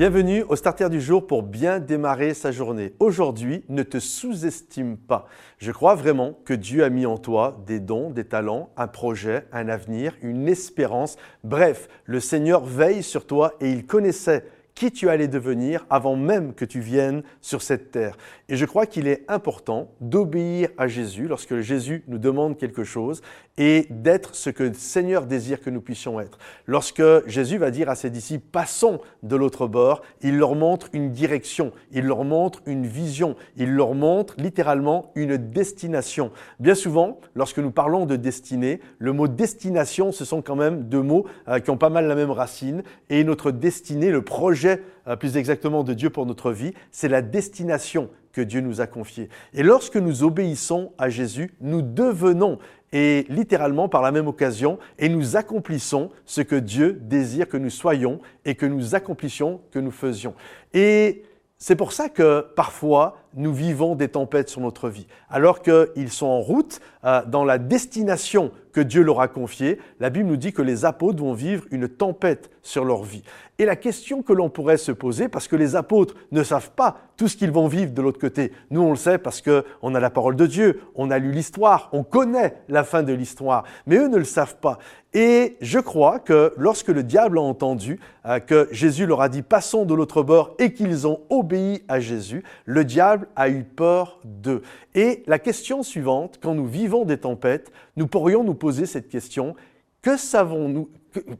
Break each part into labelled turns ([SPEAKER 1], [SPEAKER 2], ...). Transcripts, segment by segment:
[SPEAKER 1] Bienvenue au Starter du jour pour bien démarrer sa journée. Aujourd'hui, ne te sous-estime pas. Je crois vraiment que Dieu a mis en toi des dons, des talents, un projet, un avenir, une espérance. Bref, le Seigneur veille sur toi et il connaissait qui tu allais devenir avant même que tu viennes sur cette terre. Et je crois qu'il est important d'obéir à Jésus lorsque Jésus nous demande quelque chose et d'être ce que le Seigneur désire que nous puissions être. Lorsque Jésus va dire à ses disciples, passons de l'autre bord, il leur montre une direction, il leur montre une vision, il leur montre littéralement une destination. Bien souvent, lorsque nous parlons de destinée, le mot destination, ce sont quand même deux mots euh, qui ont pas mal la même racine. Et notre destinée, le projet euh, plus exactement de Dieu pour notre vie, c'est la destination que Dieu nous a confiée. Et lorsque nous obéissons à Jésus, nous devenons, et littéralement par la même occasion, et nous accomplissons ce que Dieu désire que nous soyons et que nous accomplissions, que nous faisions. Et c'est pour ça que parfois nous vivons des tempêtes sur notre vie. Alors qu'ils sont en route euh, dans la destination que Dieu leur a confiée, la Bible nous dit que les apôtres vont vivre une tempête sur leur vie. Et la question que l'on pourrait se poser, parce que les apôtres ne savent pas tout ce qu'ils vont vivre de l'autre côté, nous on le sait parce qu'on a la parole de Dieu, on a lu l'histoire, on connaît la fin de l'histoire, mais eux ne le savent pas. Et je crois que lorsque le diable a entendu euh, que Jésus leur a dit passons de l'autre bord et qu'ils ont obéi à Jésus, le diable a eu peur d'eux. Et la question suivante, quand nous vivons des tempêtes, nous pourrions nous poser cette question, que savons-nous,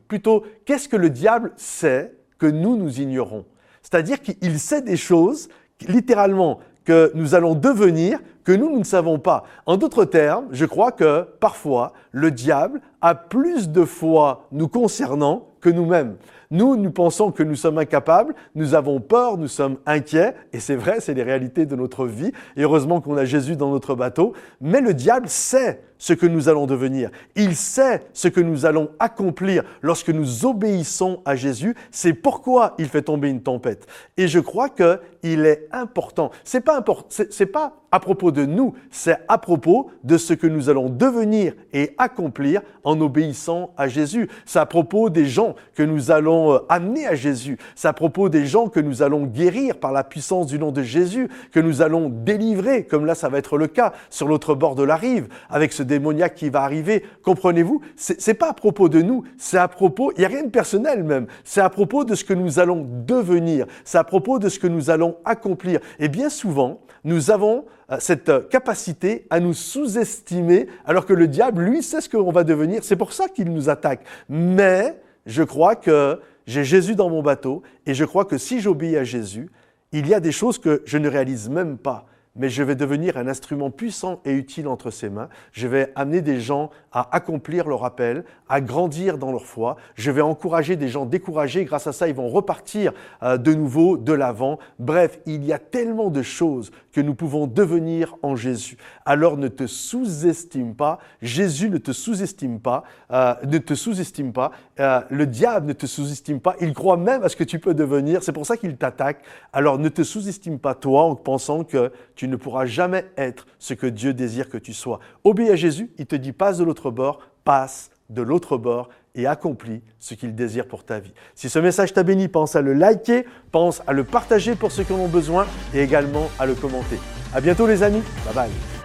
[SPEAKER 1] plutôt, qu'est-ce que le diable sait que nous, nous ignorons? C'est-à-dire qu'il sait des choses, littéralement, que nous allons devenir, que nous, nous ne savons pas. En d'autres termes, je crois que parfois, le diable a plus de foi nous concernant que nous-mêmes. Nous, nous pensons que nous sommes incapables, nous avons peur, nous sommes inquiets, et c'est vrai, c'est les réalités de notre vie, et heureusement qu'on a Jésus dans notre bateau, mais le diable sait ce que nous allons devenir. Il sait ce que nous allons accomplir lorsque nous obéissons à Jésus. C'est pourquoi il fait tomber une tempête. Et je crois qu'il est important. C'est pas c'est pas à propos de nous, c'est à propos de ce que nous allons devenir et accomplir en obéissant à Jésus. C'est à propos des gens que nous allons euh, amener à Jésus. C'est à propos des gens que nous allons guérir par la puissance du nom de Jésus, que nous allons délivrer, comme là ça va être le cas sur l'autre bord de la rive, avec ce démoniaque qui va arriver. Comprenez-vous? C'est pas à propos de nous, c'est à propos, il n'y a rien de personnel même, c'est à propos de ce que nous allons devenir, c'est à propos de ce que nous allons accomplir. Et bien souvent, nous avons euh, cette capacité à nous sous-estimer, alors que le diable, lui, sait ce qu'on va devenir. C'est pour ça qu'il nous attaque. Mais je crois que j'ai Jésus dans mon bateau, et je crois que si j'obéis à Jésus, il y a des choses que je ne réalise même pas mais je vais devenir un instrument puissant et utile entre ses mains. Je vais amener des gens à accomplir leur appel, à grandir dans leur foi. Je vais encourager des gens découragés. Grâce à ça, ils vont repartir euh, de nouveau de l'avant. Bref, il y a tellement de choses que nous pouvons devenir en Jésus. Alors ne te sous-estime pas. Jésus ne te sous-estime pas. Euh, ne te sous-estime pas. Euh, le diable ne te sous-estime pas. Il croit même à ce que tu peux devenir. C'est pour ça qu'il t'attaque. Alors ne te sous-estime pas toi en pensant que tu ne pourras jamais être ce que Dieu désire que tu sois. Obéis à Jésus, il te dit passe de l'autre bord, passe de l'autre bord et accomplis ce qu'il désire pour ta vie. Si ce message t'a béni, pense à le liker, pense à le partager pour ceux qui en ont besoin et également à le commenter. À bientôt les amis. Bye bye.